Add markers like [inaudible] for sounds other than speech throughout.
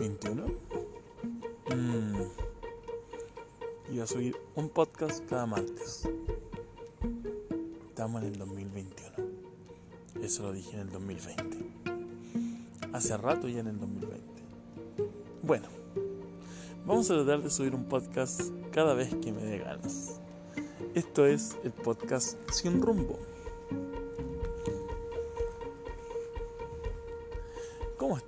2021? Mm. Iba a subir un podcast cada martes. Estamos en el 2021. Eso lo dije en el 2020. Hace rato ya en el 2020. Bueno, vamos a tratar de subir un podcast cada vez que me dé ganas. Esto es el podcast Sin Rumbo.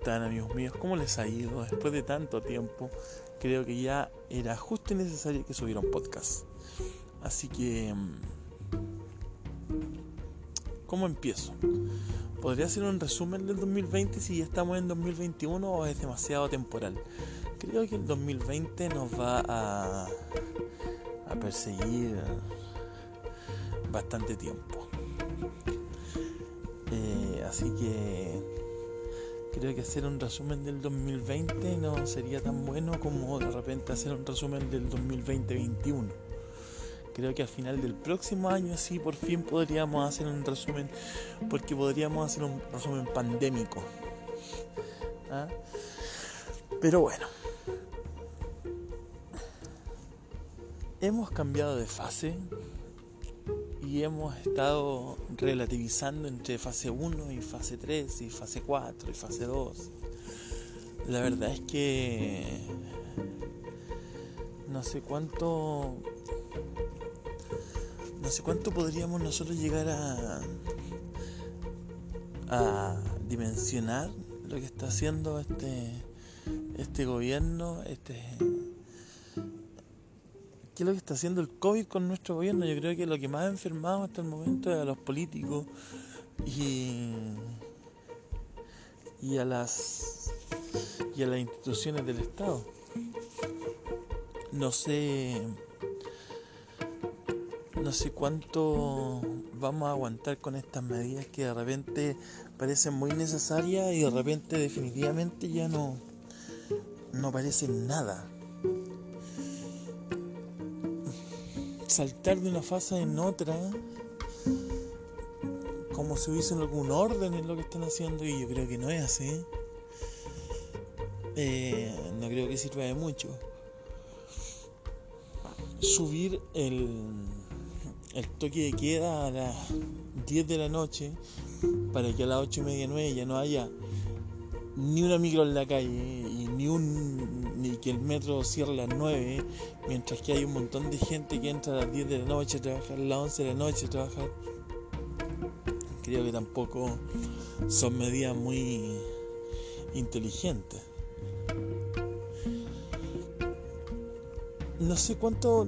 Están amigos míos? ¿Cómo les ha ido? Después de tanto tiempo, creo que ya era justo y necesario que subiera un podcast. Así que... Mm, ¿Cómo empiezo? ¿Podría hacer un resumen del 2020 si ya estamos en 2021 o es demasiado temporal? Creo que el 2020 nos va a, a perseguir bastante tiempo. Eh, así que creo que hacer un resumen del 2020 no sería tan bueno como de repente hacer un resumen del 2020-21. Creo que al final del próximo año sí por fin podríamos hacer un resumen, porque podríamos hacer un resumen pandémico. ¿Ah? Pero bueno, hemos cambiado de fase hemos estado relativizando entre fase 1 y fase 3 y fase 4 y fase 2. La verdad es que no sé cuánto no sé cuánto podríamos nosotros llegar a a dimensionar lo que está haciendo este este gobierno, este qué es lo que está haciendo el COVID con nuestro gobierno. Yo creo que lo que más ha enfermado hasta el momento es a los políticos y, y a las y a las instituciones del Estado. No sé no sé cuánto vamos a aguantar con estas medidas que de repente parecen muy necesarias y de repente definitivamente ya no no parecen nada. Saltar de una fase en otra como si hubiese algún orden en lo que están haciendo y yo creo que no es así. Eh, no creo que sirva de mucho. Subir el, el toque de queda a las 10 de la noche para que a las 8 y media 9 ya no haya ni una micro en la calle y ni un que el metro cierre a las 9 mientras que hay un montón de gente que entra a las 10 de la noche a trabajar a las 11 de la noche a trabajar. Creo que tampoco son medidas muy inteligentes. No sé cuánto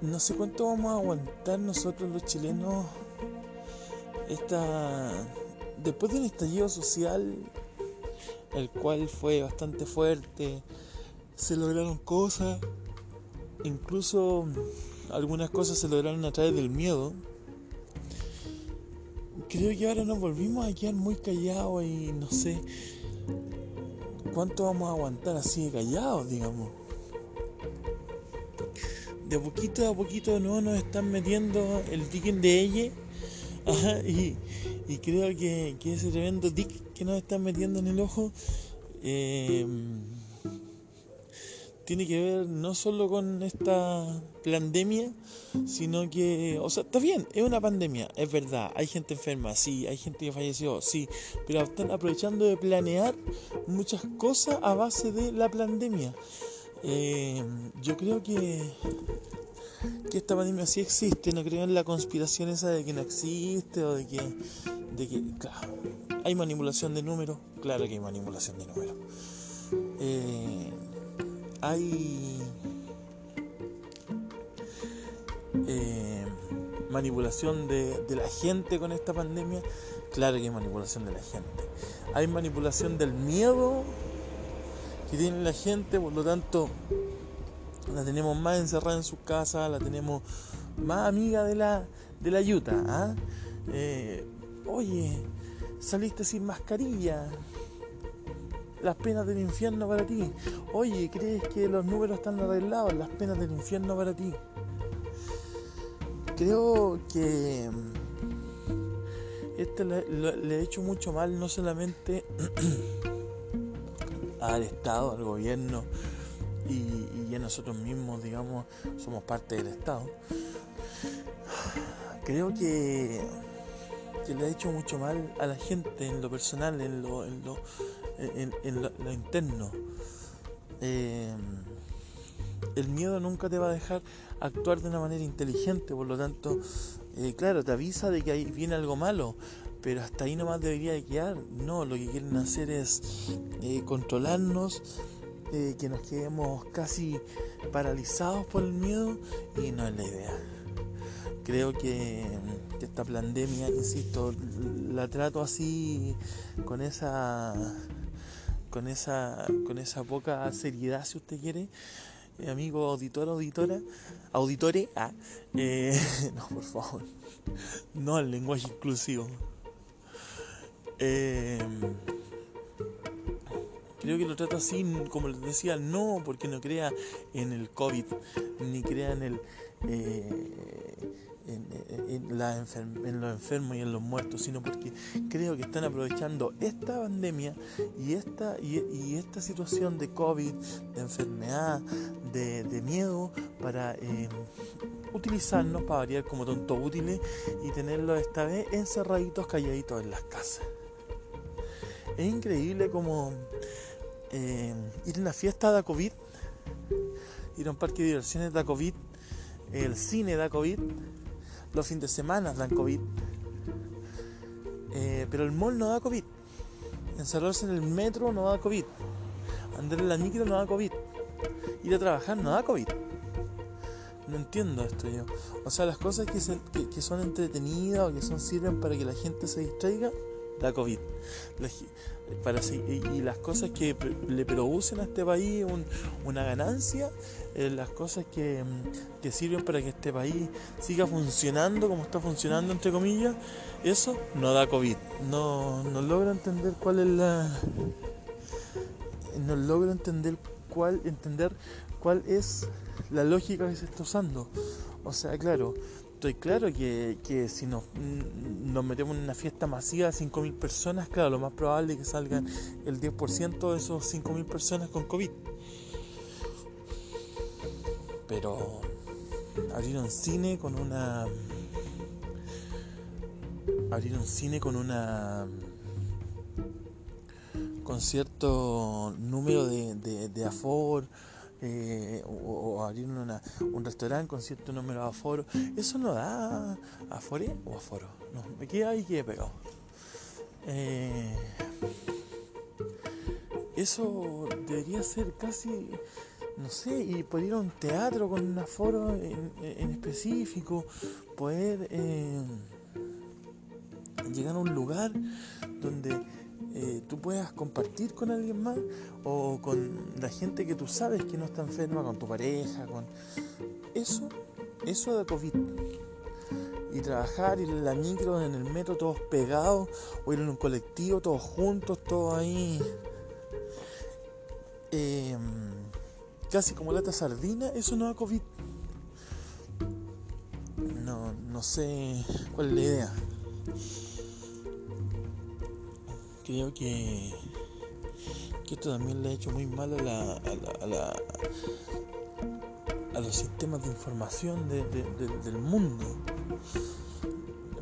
no sé cuánto vamos a aguantar nosotros los chilenos esta después de un estallido social, el cual fue bastante fuerte, se lograron cosas, incluso algunas cosas se lograron a través del miedo. Creo que ahora nos volvimos a quedar muy callados y no sé cuánto vamos a aguantar así de callados, digamos. De poquito a poquito no nos están metiendo el ticket de ella y, creo que, ese tremendo tic que nos están metiendo en el ojo eh, tiene que ver no solo con esta pandemia, sino que, o sea, está bien, es una pandemia, es verdad, hay gente enferma, sí, hay gente que falleció, sí, pero están aprovechando de planear muchas cosas a base de la pandemia. Eh, yo creo que que esta pandemia sí existe, no creo en la conspiración esa de que no existe o de que, de que claro, hay manipulación de números, claro que hay manipulación de números. Eh, hay eh, manipulación de, la gente con esta pandemia, claro que hay manipulación de la gente. Hay manipulación del miedo que tiene la gente, por lo tanto la tenemos más encerrada en su casa, la tenemos más amiga de la, de la yuta. ¿ah? Eh, oye, saliste sin mascarilla. Las penas del infierno para ti. Oye, ¿crees que los números están arreglados? Las penas del infierno para ti. Creo que mm, este le, ha hecho mucho mal no solamente [clears throat] al Estado, al gobierno y, y, a nosotros mismos, digamos, somos parte del Estado. Creo que, que le ha hecho mucho mal a la gente en lo personal, en lo, en lo, en, lo, interno. Eh, el miedo nunca te va a dejar actuar de una manera inteligente, por lo tanto, eh, claro, te avisa de que ahí viene algo malo, pero hasta ahí nomás debería de quedar. No, lo que quieren hacer es eh, controlarnos, que nos quedemos casi paralizados por el miedo y no es la idea. Creo que, esta pandemia, insisto, la trato así con esa con esa con esa poca seriedad si usted quiere eh, amigo auditor, auditora, auditore, ah, eh, [laughs] no, por favor, no al lenguaje inclusivo. Eh, creo que lo trato así, como les decía, no porque no crea en el COVID, ni crea en el en, los enfermos y en los muertos, sino porque creo que están aprovechando esta pandemia y esta, y, esta situación de COVID, de enfermedad, de, miedo, para eh, utilizarnos, para variar como tonto útiles y tenerlos esta vez encerraditos, calladitos en las casas. Es increíble como eh, ir a una fiesta de COVID, ir a un parque de diversiones de COVID, el cine da COVID, los fines de semana dan COVID. Eh, pero el mall no da COVID. Encerrarse en el metro no da COVID. Andar en la micro no da COVID. Ir a trabajar no da COVID. No entiendo esto yo. O sea, las cosas que, que son entretenidas o que son sirven para que la gente se distraiga, da COVID. Para, y, las cosas que le producen a este país una ganancia, eh, las cosas que, mm, que, sirven para que este país siga funcionando como está funcionando, entre comillas, eso no da COVID. No, no logro entender cuál es la. No logro entender cuál, entender cuál es la lógica que se está usando. O sea, claro, estoy claro que, si nos, mm, nos, metemos en una fiesta masiva de 5.000 personas, claro, lo más probable es que salgan el 10% de esos 5.000 personas con COVID. Pero abrir un cine con una... Abrir un cine con una con cierto número de, de, de eh, o, abrir un restaurante con cierto número de aforo. Eso no da afore o aforo. No, me queda ahí que pegado. Eh, eso debería ser casi, no sé, y poder ir a un teatro con un aforo en, específico, poder eh, llegar a un lugar donde eh, tú puedas compartir con alguien más o con la gente que tú sabes que no está enferma, con tu pareja, con eso, eso de COVID. Y trabajar, ir en la micro, en el metro, todos pegados, o ir en un colectivo, todos juntos, todos ahí. Casi como lata sardina, eso no da COVID. No, no sé cuál es la idea creo que, esto también le ha hecho muy mal a, la, a, la, a, los sistemas de información del mundo.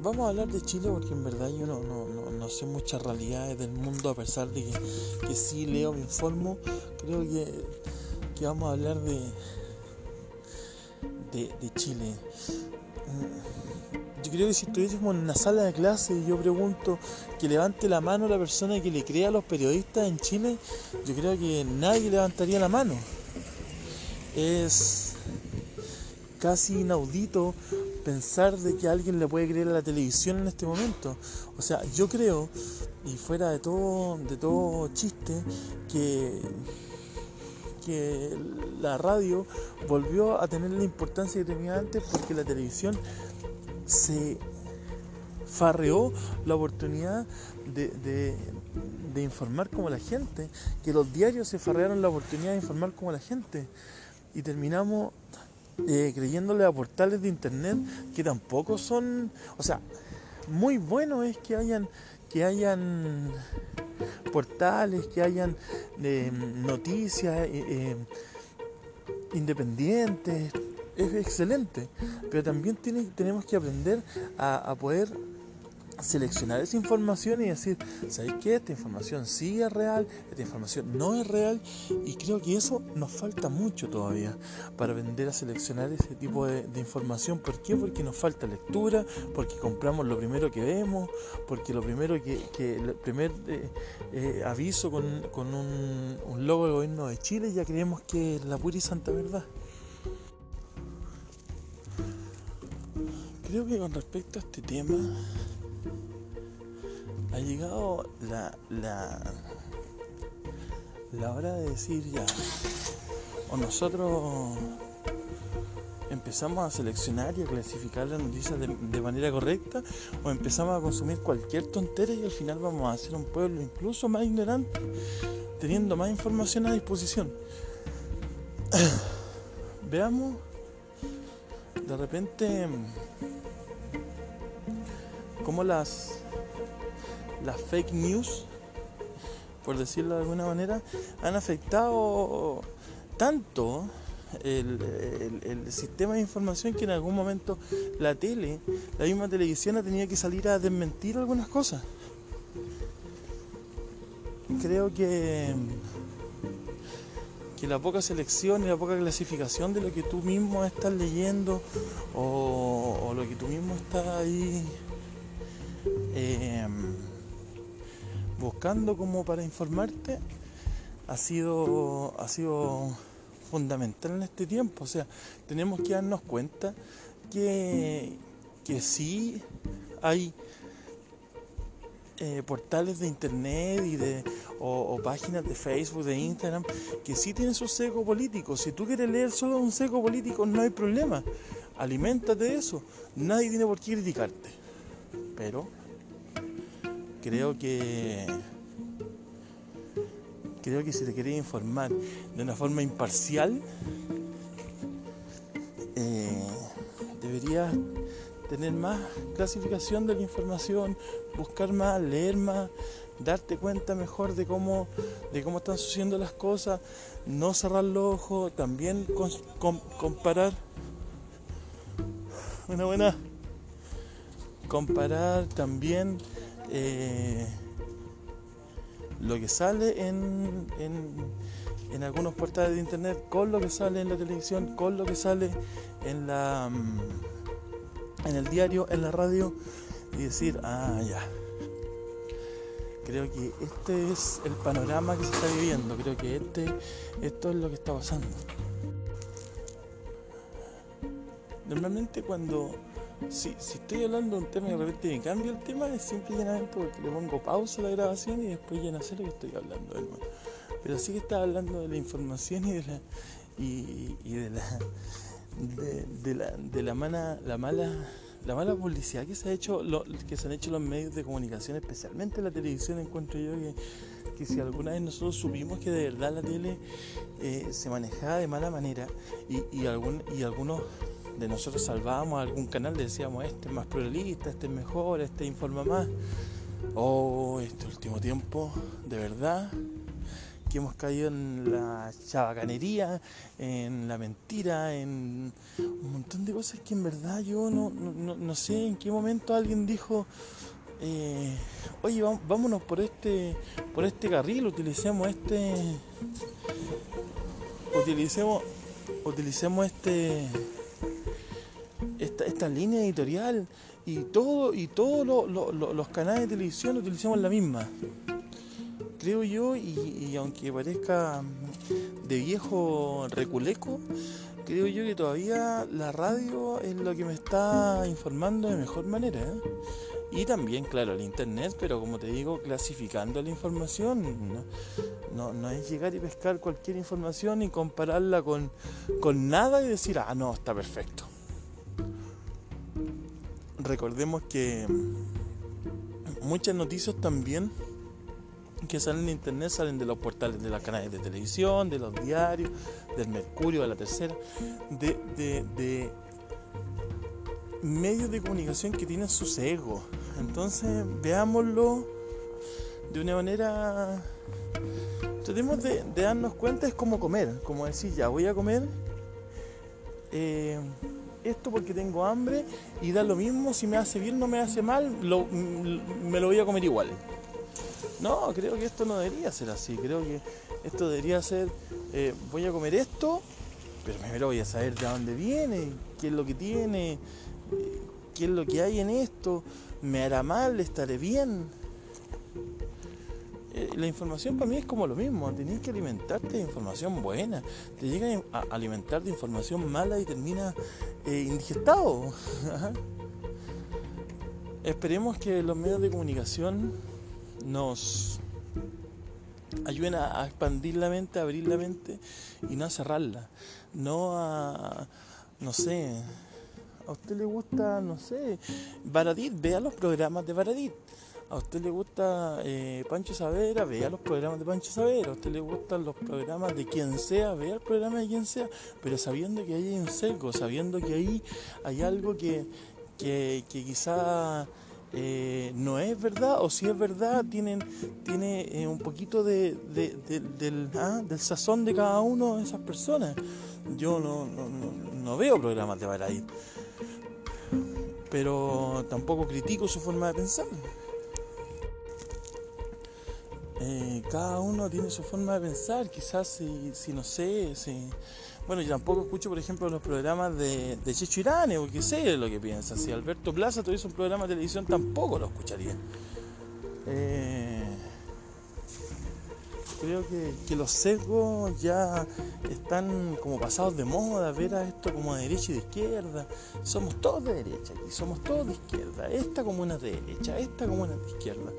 Vamos a hablar de Chile porque en verdad yo no, no, sé muchas realidades del mundo a pesar de que, que sí leo, me informo. Creo que, que vamos a hablar de, de, Chile yo creo que si estuviésemos en una sala de clase y yo pregunto que levante la mano la persona que le crea a los periodistas en Chile, yo creo que nadie levantaría la mano. Es casi inaudito pensar de que alguien le puede creer a la televisión en este momento. O sea, yo creo, y fuera de todo, de todo chiste, que que la radio volvió a tener la importancia que tenía antes porque la televisión se farreó la oportunidad de, informar como la gente, que los diarios se farrearon la oportunidad de informar como la gente. Y terminamos eh, creyéndole a portales de internet que tampoco son, o sea, muy bueno es que hayan, que hayan portales, que hayan eh, noticias eh, eh, independientes, es excelente, pero también tiene, tenemos que aprender a, a poder seleccionar esa información y decir, ¿sabéis qué? Esta información sí es real, esta información no es real y creo que eso nos falta mucho todavía para aprender a seleccionar ese tipo de, información. ¿Por qué? Porque nos falta lectura, porque compramos lo primero que vemos, porque lo primero que, el primer eh, eh, aviso con, un, un, logo del gobierno de Chile ya creemos que es la pura y santa verdad. Creo que con respecto a este tema ha llegado la, la, la hora de decir ya, o nosotros empezamos a seleccionar y a clasificar las noticias de, manera correcta, o empezamos a consumir cualquier tontera y al final vamos a ser un pueblo incluso más ignorante, teniendo más información a disposición. [coughs] Veamos de repente cómo las las fake news, por decirlo de alguna manera, han afectado tanto el, sistema de información que en algún momento la tele, la misma televisión ha tenido que salir a desmentir algunas cosas. Creo que, que la poca selección y la poca clasificación de lo que tú mismo estás leyendo o, lo que tú mismo estás ahí eh, buscando como para informarte ha sido, ha sido fundamental en este tiempo. O sea, tenemos que darnos cuenta que, que sí hay eh, portales de internet y de, o, páginas de Facebook, de Instagram, que sí tienen su seco político. Si tú quieres leer solo un seco político, no hay problema. Aliméntate de eso. Nadie tiene por qué criticarte. Pero creo que creo que si te querías informar de una forma imparcial eh, deberías tener más clasificación de la información buscar más leer más darte cuenta mejor de cómo de cómo están sucediendo las cosas no cerrar los ojos también comparar una buena comparar también eh, lo que sale en, en, algunos portales de internet con lo que sale en la televisión, con lo que sale en la mm, en el diario, en la radio y decir, ah, ya. Creo que este es el panorama que se está viviendo, creo que este esto es lo que está pasando. Normalmente cuando si, si estoy hablando de un tema y de repente me cambio el tema, es simple y porque le pongo pausa a la grabación y después ya no sé lo que estoy hablando de nuevo. Pero sí que estaba hablando de la información y de la y, de la de, la, de la mala la mala la mala publicidad que se ha hecho lo, que se han hecho los medios de comunicación especialmente la televisión encuentro yo que, que si alguna vez nosotros supimos que de verdad la tele eh, se manejaba de mala manera y, y, algún, y algunos de nosotros salvábamos algún canal, decíamos este es más pluralista, este es mejor, este informa más. Oh, este último tiempo, de verdad, que hemos caído en la chabacanería, en la mentira, en un montón de cosas que en verdad yo no, no, sé en qué momento alguien dijo, eh, oye, vámonos por este, por este carril, utilicemos este, utilicemos, utilicemos este esta, esta línea editorial y todo y todos los canales de televisión utilizamos la misma. Creo yo, y, aunque parezca de viejo reculeco, creo yo que todavía la radio es lo que me está informando de mejor manera. ¿eh? Y también, claro, el internet, pero como te digo, clasificando la información. No, no, es llegar y pescar cualquier información y compararla con, con nada y decir, ah, no, está perfecto recordemos que muchas noticias también que salen en internet salen de los portales de los canales de televisión, de los diarios, del Mercurio, de la Tercera, de, medios de comunicación que tienen su sesgo. Entonces, veámoslo de una manera... Tratemos de, darnos cuenta es como comer, como decir, ya voy a comer eh, esto porque tengo hambre y da lo mismo, si me hace bien, no me hace mal, me lo voy a comer igual. No, creo que esto no debería ser así, creo que esto debería ser, eh, voy a comer esto, pero primero voy a saber de dónde viene, qué es lo que tiene, eh, qué es lo que hay en esto, me hará mal, estaré bien. Eh, la información para mí es como lo mismo, tenés que alimentarte de información buena, te llega a alimentar de información mala y termina indigestado. [laughs] Esperemos que los medios de comunicación nos ayuden a, expandir la mente, a abrir la mente y no a cerrarla. No a, no sé, a usted le gusta, no sé, Baradit, vea los programas de Baradit. A usted le gusta eh, Pancho Savera, vea los programas de Pancho Savera. A usted le gustan los programas de quien sea, vea el programa de quien sea. Pero sabiendo que ahí hay un seco, sabiendo que ahí hay algo que, que, que quizá eh, no es verdad o si es verdad tienen tiene eh, un poquito de, del, ah, del, sazón de cada uno de esas personas yo no, no, veo programas de Baraid pero tampoco critico su forma de pensar eh, cada uno tiene su forma de pensar quizás si, no sé si bueno, yo tampoco escucho, por ejemplo, los programas de, de Checho Irane, porque sé lo que piensa. Si Alberto Plaza tuviese un programa de televisión, tampoco lo escucharía. Eh, creo que, los sesgos ya están como pasados de moda, ver a esto como de derecha y de izquierda. Somos todos de derecha aquí, somos todos de izquierda. Esta como una de derecha, esta como una de izquierda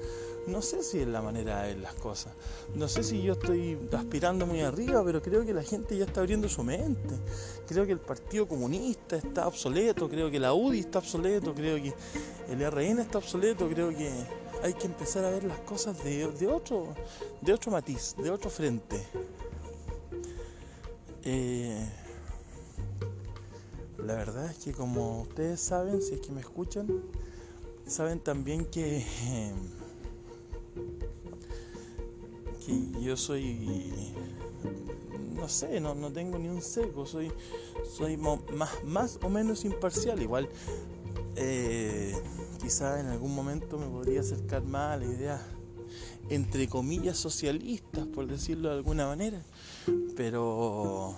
no sé si es la manera de ver las cosas. No sé si yo estoy aspirando muy arriba, pero creo que la gente ya está abriendo su mente. Creo que el Partido Comunista está obsoleto, creo que la UDI está obsoleto, creo que el RN está obsoleto, creo que hay que empezar a ver las cosas de, otro, de otro matiz, de otro frente. Eh, la verdad es que como ustedes saben, si es que me escuchan, saben también que... yo soy, no sé, no, no tengo ni un seco, soy, soy más, más o menos imparcial. Igual, eh, quizás en algún momento me podría acercar más a la idea, entre comillas, socialistas, por decirlo de alguna manera. Pero,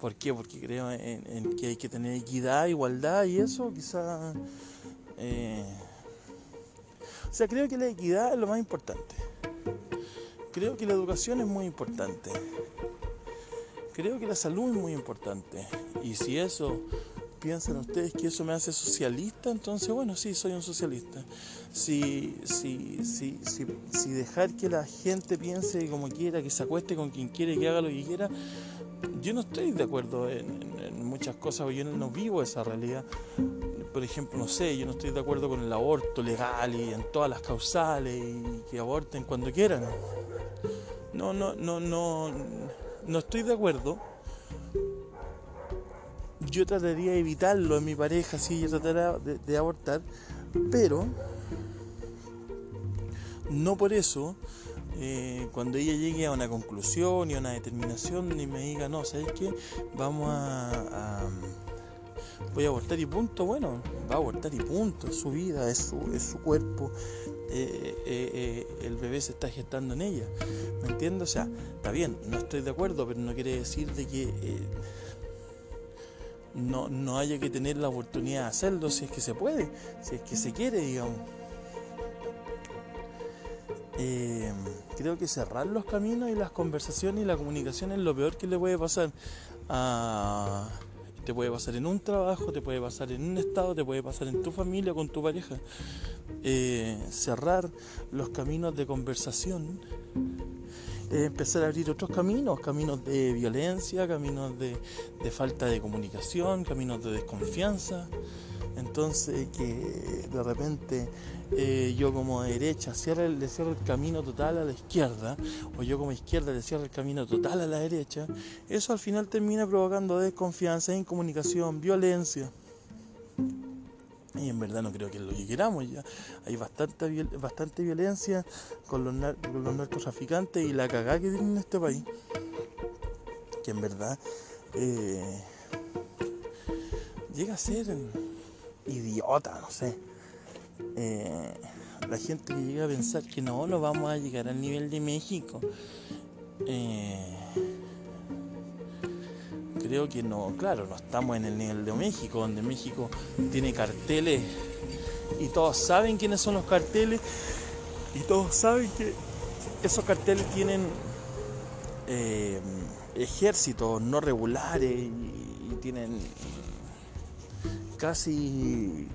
¿por qué? Porque creo en, que hay que tener equidad, igualdad y eso, quizás... Eh, o sea, creo que la equidad es lo más importante. Creo que la educación es muy importante. Creo que la salud es muy importante. Y si eso piensan ustedes que eso me hace socialista, entonces bueno, sí, soy un socialista. Si, si, si, si, dejar que la gente piense como quiera, que se acueste con quien quiere, que haga lo que quiera, yo no estoy de acuerdo en, muchas cosas, yo no vivo esa realidad. Por ejemplo, no sé, yo no estoy de acuerdo con el aborto legal y en todas las causales y que aborten cuando quieran no, no, no, no, no estoy de acuerdo. Yo trataría de evitarlo en mi pareja, si ella tratara de, abortar, pero no por eso, eh, cuando ella llegue a una conclusión y a una determinación y me diga, no, ¿sabes qué? Vamos a, voy a abortar y punto, bueno, va a abortar y punto, es su vida, es su, es su cuerpo, eh, eh, eh, el bebé se está gestando en ella. ¿Me entiendes? O sea, está bien, no estoy de acuerdo, pero no quiere decir de que no, no haya que tener la oportunidad de hacerlo si es que se puede, si es que se quiere, digamos. creo que cerrar los caminos y las conversaciones y la comunicación es lo peor que le puede pasar a te puede pasar en un trabajo, te puede pasar en un estado, te puede pasar en tu familia, con tu pareja. Eh, cerrar los caminos de conversación, empezar a abrir otros caminos, caminos de violencia, caminos de, de falta de comunicación, caminos de desconfianza. Entonces que de repente eh, yo como derecha le cierro el camino total a la izquierda, o yo como izquierda le cierro el camino total a la derecha, eso al final termina provocando desconfianza, incomunicación, violencia. Y en verdad no creo que es lo que queramos. Ya hay bastante, bastante violencia con los, los narcotraficantes y la cagada que tienen en este país. Que en verdad eh, llega a ser idiota, no sé. Eh, la gente que llega a pensar que no, no vamos a llegar al nivel de México. Eh, creo que no, claro, no estamos en el nivel de México, donde México tiene carteles y todos saben quiénes son los carteles y todos saben que esos carteles tienen eh, ejércitos no regulares y, tienen casi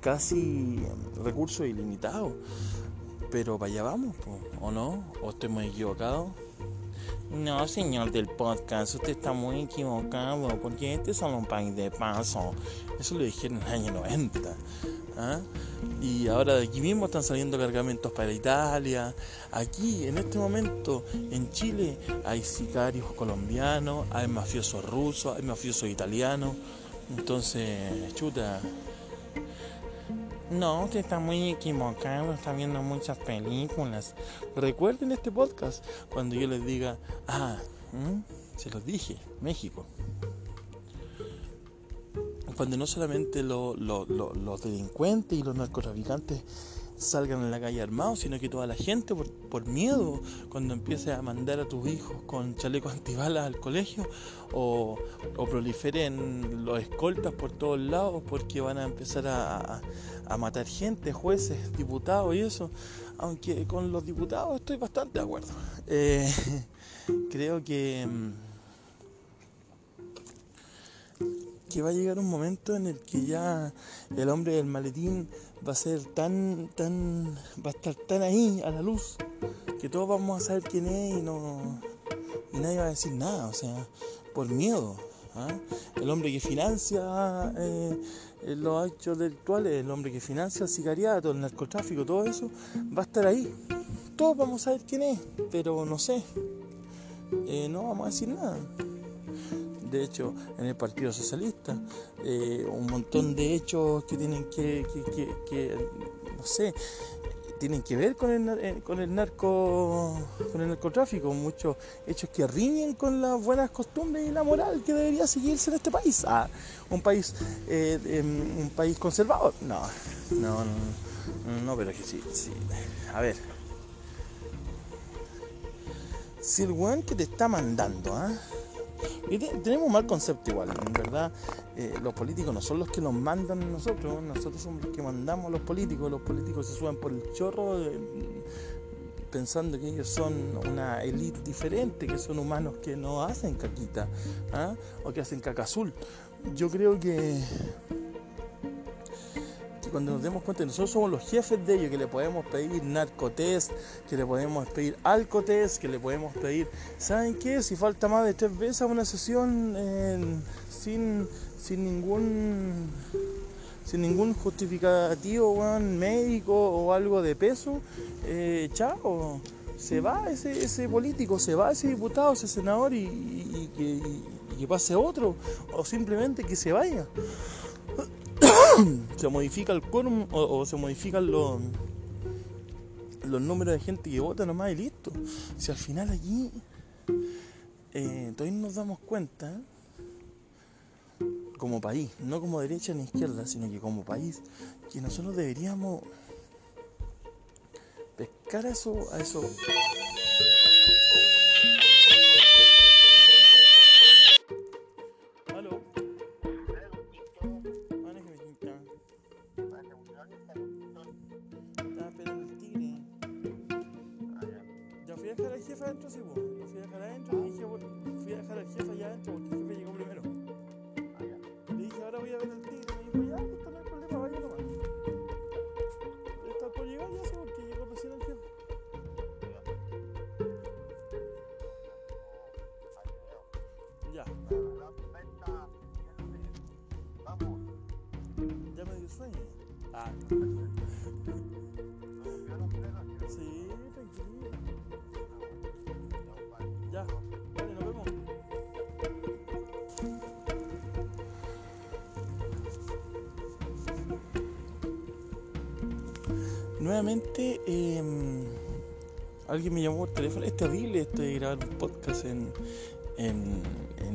casi recursos ilimitados. Pero allá vamos, ¿o no? ¿O estoy muy equivocado? No, señor del podcast, usted está muy equivocado, porque este es un país de paso. Eso lo dijeron en el año 90. ¿ah? Y ahora de aquí mismo están saliendo cargamentos para Italia. Aquí, en este momento, en Chile, hay sicarios colombianos, hay mafiosos rusos, hay mafiosos italianos. Entonces, chuta, no, usted está muy equivocado, está viendo muchas películas. Recuerden este podcast cuando yo les diga, ah, se los dije, México. Cuando no solamente los delincuentes y los narcotraficantes salgan en la calle armados, sino que toda la gente por, miedo, cuando empieces a mandar a tus hijos con chalecos [laughs] antibalas al colegio o, proliferen los escoltas por todos lados porque van a empezar a, matar gente, jueces, diputados y eso, aunque con los diputados estoy bastante de acuerdo. [laughs] Eh, creo que... que va a llegar un momento en el que ya el hombre del maletín va a ser tan, tan, va a estar tan ahí a la luz que todos vamos a saber quién es y no y nadie va a decir nada, o sea, por miedo. ¿ah? El hombre que financia eh, los hechos delictuales, el hombre que financia el sicariato, el narcotráfico, todo eso, va a estar ahí. Todos vamos a saber quién es, pero no sé, eh, no vamos a decir nada de hecho, en el Partido Socialista, eh, un montón de hechos que tienen que, que, no sé, tienen que ver con el, eh, con el narco con el narcotráfico, muchos hechos que riñen con las buenas costumbres y la moral que debería seguirse en este país. Ah, un país eh, em, un país conservador. No, no, no, no, pero que sí, sí. A ver. Si el weón que te está mandando, ¿ah? Y tenemos un mal concepto igual, en verdad. Eh, los políticos no son los que nos mandan a nosotros, nosotros somos los que mandamos a los políticos. Los políticos se suben por el chorro eh, pensando que ellos son una élite diferente, que son humanos que no hacen caquita ¿ah? o que hacen caca azul. Yo creo que cuando nos demos cuenta que nosotros somos los jefes de ellos, que le podemos pedir narcotest, que le podemos pedir alcotest, que le podemos pedir, ¿saben qué? Si falta más de tres veces a una sesión sin, sin ningún sin ningún justificativo médico o algo de peso, eh, chao, se va ese, ese político, se va ese diputado, ese senador y, que pase otro, o simplemente que se vaya. [clears throat] se modifica el quórum o, se modifican los, los números de gente que vota nomás y listo. Si al final aquí eh, nos damos cuenta, como país, no como derecha ni izquierda, sino que como país, que nosotros deberíamos pescar a eso, a eso nuevamente em, alguien me llamó por teléfono. Es terrible esto de grabar un podcast en, en,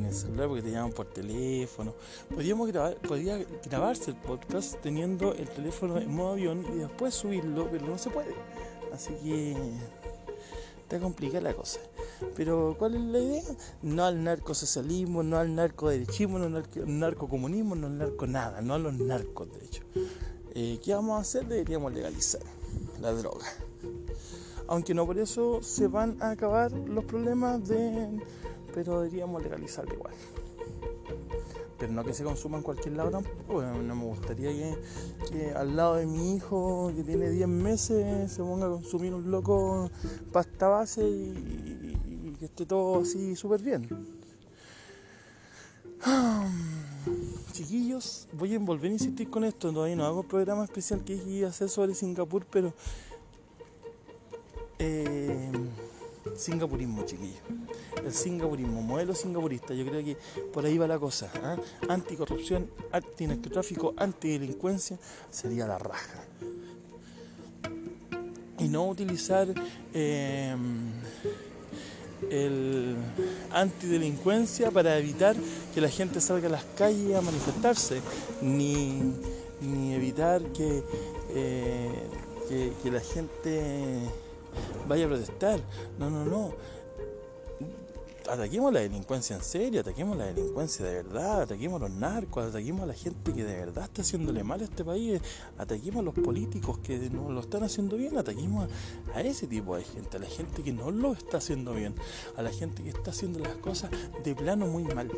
el celular porque te llaman por teléfono. Podríamos grabar, podría grabarse el podcast teniendo el teléfono en modo avión y después subirlo, pero no se puede. Así que está complicada la cosa. Pero ¿cuál es la idea? No al narcosocialismo, no al narcoderechismo, no al narcocomunismo, no al narco nada, no a los narcos de hecho. Eh, ¿Qué vamos a hacer? Deberíamos legalizar la droga. Aunque no por eso se van a acabar los problemas de... Pero deberíamos legalizarla igual. Pero no que se consuma en cualquier lado tampoco. No me gustaría que, al lado de mi hijo que tiene 10 meses se ponga a consumir un loco pasta base y, y que esté todo así súper bien. [sighs] chiquillos, voy a volver a insistir con esto. Todavía no hago un programa especial que iba a hacer sobre Singapur, pero. Eh, singapurismo, chiquillos. El singapurismo, modelo singapurista. Yo creo que por ahí va la cosa. ¿ah? Anticorrupción, antinarcotráfico, antidelincuencia sería la raja. Y no utilizar. Eh, el antidelincuencia para evitar que la gente salga a las calles a manifestarse, ni, evitar que, eh, que la gente vaya a protestar. No, no, no ataquemos la delincuencia en serio, ataquemos la delincuencia de verdad, ataquemos a los narcos, ataquemos a la gente que de verdad está haciéndole mal a este país, ataquemos a los políticos que no lo están haciendo bien, ataquemos a, ese tipo de gente, a la gente que no lo está haciendo bien, a la gente que está haciendo las cosas de plano muy mal.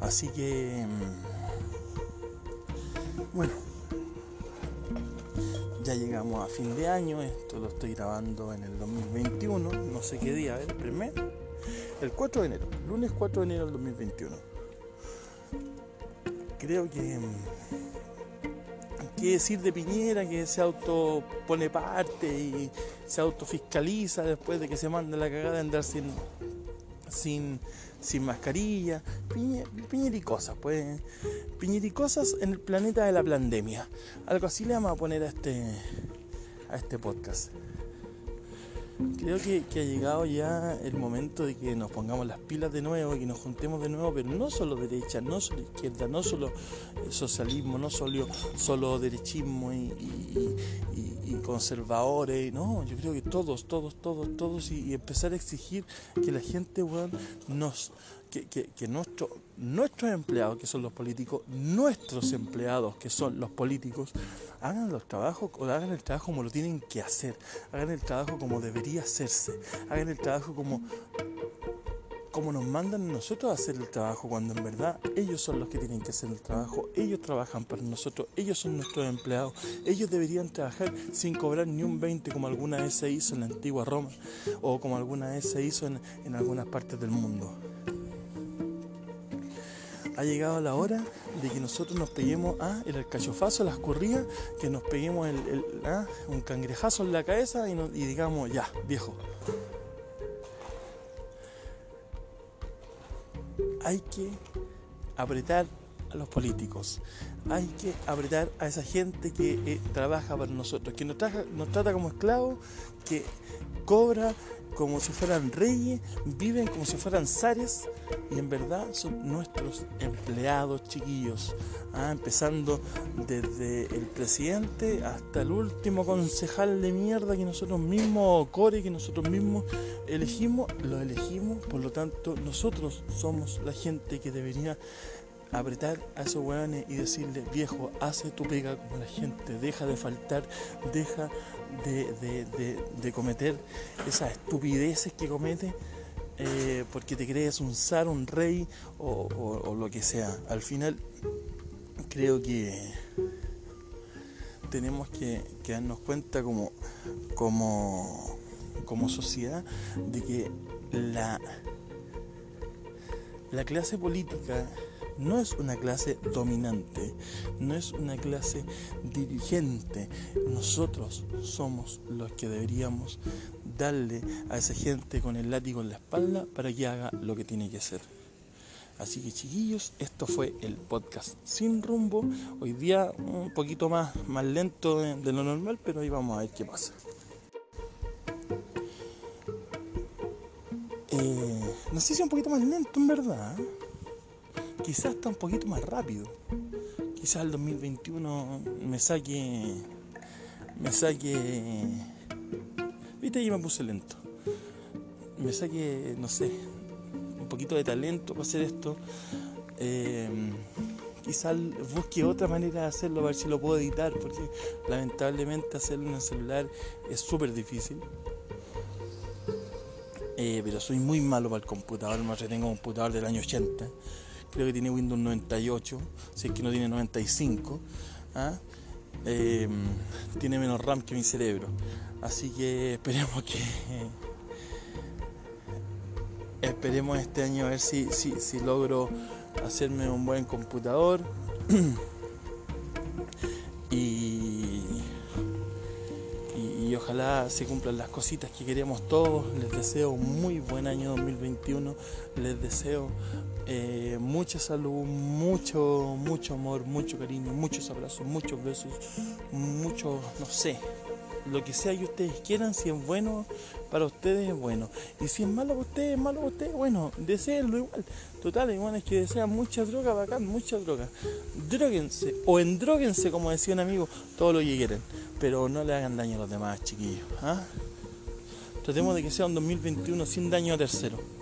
Así que, mm, bueno, ya llegamos a fin de año, esto lo estoy grabando en el 2021, no sé qué día, a ver, primero el 4 de enero, lunes 4 de enero del 2021. Creo que. ¿Qué decir de Piñera que se auto pone parte y se autofiscaliza después de que se manda la cagada de andar sin, sin, sin mascarilla? Piñera, y cosas, pues. Piñera y cosas en el planeta de la pandemia. Algo así le vamos a poner a este, a este podcast. Creo que, ha llegado ya el momento de que nos pongamos las pilas de nuevo y que nos juntemos de nuevo, pero no solo derecha, no solo izquierda, no solo eh, socialismo, no solo, solo derechismo y, conservadores, no, yo creo que todos, todos, todos, todos y, empezar a exigir que la gente nos, que, que, nuestro, nuestros empleados, que son los políticos, nuestros empleados, que son los políticos, hagan los trabajos hagan el trabajo como lo tienen que hacer, hagan el trabajo como debería hacerse, hagan el trabajo como como nos mandan nosotros a hacer el trabajo, cuando en verdad ellos son los que tienen que hacer el trabajo, ellos trabajan para nosotros, ellos son nuestros empleados, ellos deberían trabajar sin cobrar ni un 20 como alguna vez se hizo en la antigua Roma o como alguna vez se hizo en, en algunas partes del mundo ha llegado la hora de que nosotros nos peguemos a el alcachofazo, las corridas, que nos peguemos el, ¿ah? un cangrejazo en la cabeza y, y digamos, ya, viejo. Hay que apretar a los políticos, hay que apretar a esa gente que eh, trabaja para nosotros, que nos, trata como esclavos, que cobra como si fueran reyes, viven como si fueran zares y en verdad son nuestros empleados chiquillos, ah, empezando desde el presidente hasta el último concejal de mierda que nosotros mismos, core que nosotros mismos elegimos, lo elegimos, por lo tanto nosotros somos la gente que debería apretar a esos hueones y decirle, viejo, hace tu pega como la gente, deja de faltar, deja de, cometer esas estupideces que comete eh, porque te crees un zar, un rey o, lo que sea. Al final creo que tenemos que, darnos cuenta como, como, como sociedad de que la, la clase política no es una clase dominante, no es una clase dirigente. Nosotros somos los que deberíamos darle a esa gente con el látigo en la espalda para que haga lo que tiene que hacer. Así que chiquillos, esto fue el podcast sin rumbo. Hoy día un poquito más, más lento de, lo normal, pero ahí vamos a ver qué pasa. Eh, no sé si un poquito más lento en verdad. Quizás está un poquito más rápido. Quizás el 2021 me saque. Me saque. Viste, ahí me puse lento. Me saque, no sé, un poquito de talento para hacer esto. Eh, quizás busque otra manera de hacerlo, a ver si lo puedo editar, porque lamentablemente hacerlo en el celular es súper difícil. Eh, pero soy muy malo para el computador, más tengo un computador del año 80, creo que tiene Windows 98, si es que no tiene 95, ¿ah? eh, tiene menos RAM que mi cerebro, así que esperemos que Esperemos este año a ver si, si, si logro hacerme un buen computador. [clears throat] y, y, ojalá se cumplan las cositas que queremos todos. Les deseo un muy buen año 2021. Les deseo eh, mucha salud, mucho, mucho amor, mucho cariño, muchos abrazos, muchos besos, mucho, no sé, lo que sea que ustedes quieran, si es bueno para ustedes, es bueno. Y si es malo para ustedes, es malo para ustedes, bueno, deseenlo igual. Total, igual es que desean mucha droga, bacán, mucha droga. Dróguense, o endróguense, como decía un amigo, todo lo que quieren. Pero no le hagan daño a los demás, chiquillos. ¿ah? Tratemos de que sea un 2021 sin daño a tercero.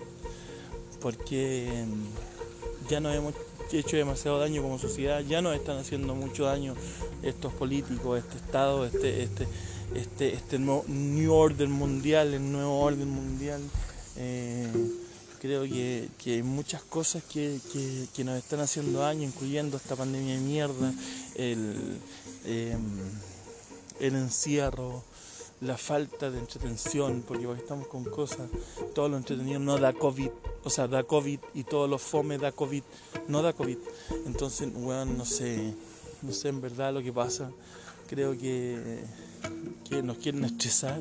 Porque mm, ya nos hemos hecho demasiado daño como sociedad, ya nos están haciendo mucho daño estos políticos, este Estado, este, este, este, este New Order mundial, el nuevo orden mundial. Eh, creo que, hay muchas cosas que, nos están haciendo daño, incluyendo esta pandemia de mierda, el, em, el encierro, la falta de entretención, porque estamos con cosas, todo lo entretenido no da COVID, o sea, da COVID y todo lo fome da COVID, no da COVID. Entonces, bueno, no sé, no sé en verdad lo que pasa. Creo que que nos quieren estresar,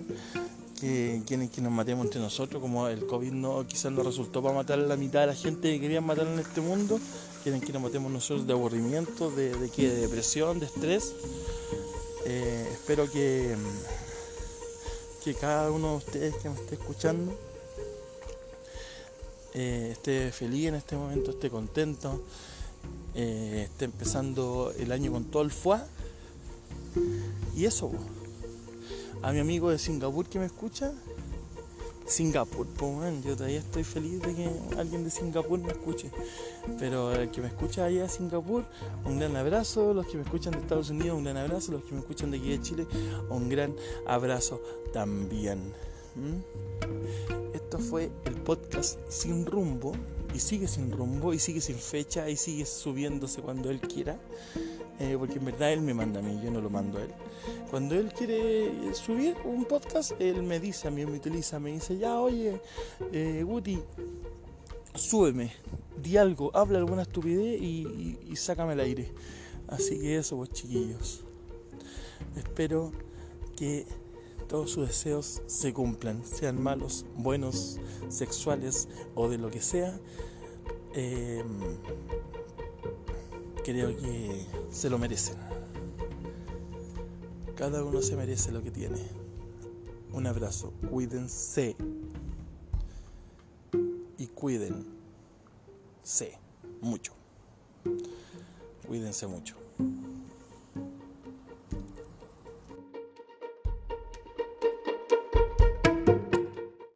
que quieren que nos matemos entre nosotros, como el COVID no quizás no resultó para matar a la mitad de la gente que querían matar en este mundo, quieren que nos matemos nosotros de aburrimiento, de, de, depresión, de estrés. Eh, espero que, que cada uno de ustedes que me esté escuchando eh, esté feliz en este momento, esté contento, eh, esté empezando el año con todo el fuá. Y eso, a mi amigo de Singapur que me escucha, Singapur, yo todavía estoy feliz de que alguien de Singapur me escuche. Pero el que me escucha allá de Singapur, un gran abrazo. Los que me escuchan de Estados Unidos, un gran abrazo. Los que me escuchan de aquí de Chile, un gran abrazo también. Esto fue el podcast Sin Rumbo. Y sigue sin rumbo, y sigue sin fecha, y sigue subiéndose cuando él quiera. Eh, porque en verdad él me manda a mí, yo no lo mando a él. Cuando él quiere subir un podcast, él me dice a mí, me utiliza, me dice, ya, oye, eh, Guti, súbeme, di algo, habla alguna estupidez y, sácame al aire. Así que eso, pues chiquillos. Espero que todos sus deseos se cumplan, sean malos, buenos, sexuales o de lo que sea. Eh, creo que se lo merecen. Cada uno se merece lo que tiene. Un abrazo, cuídense y cuídense mucho. Cuídense mucho.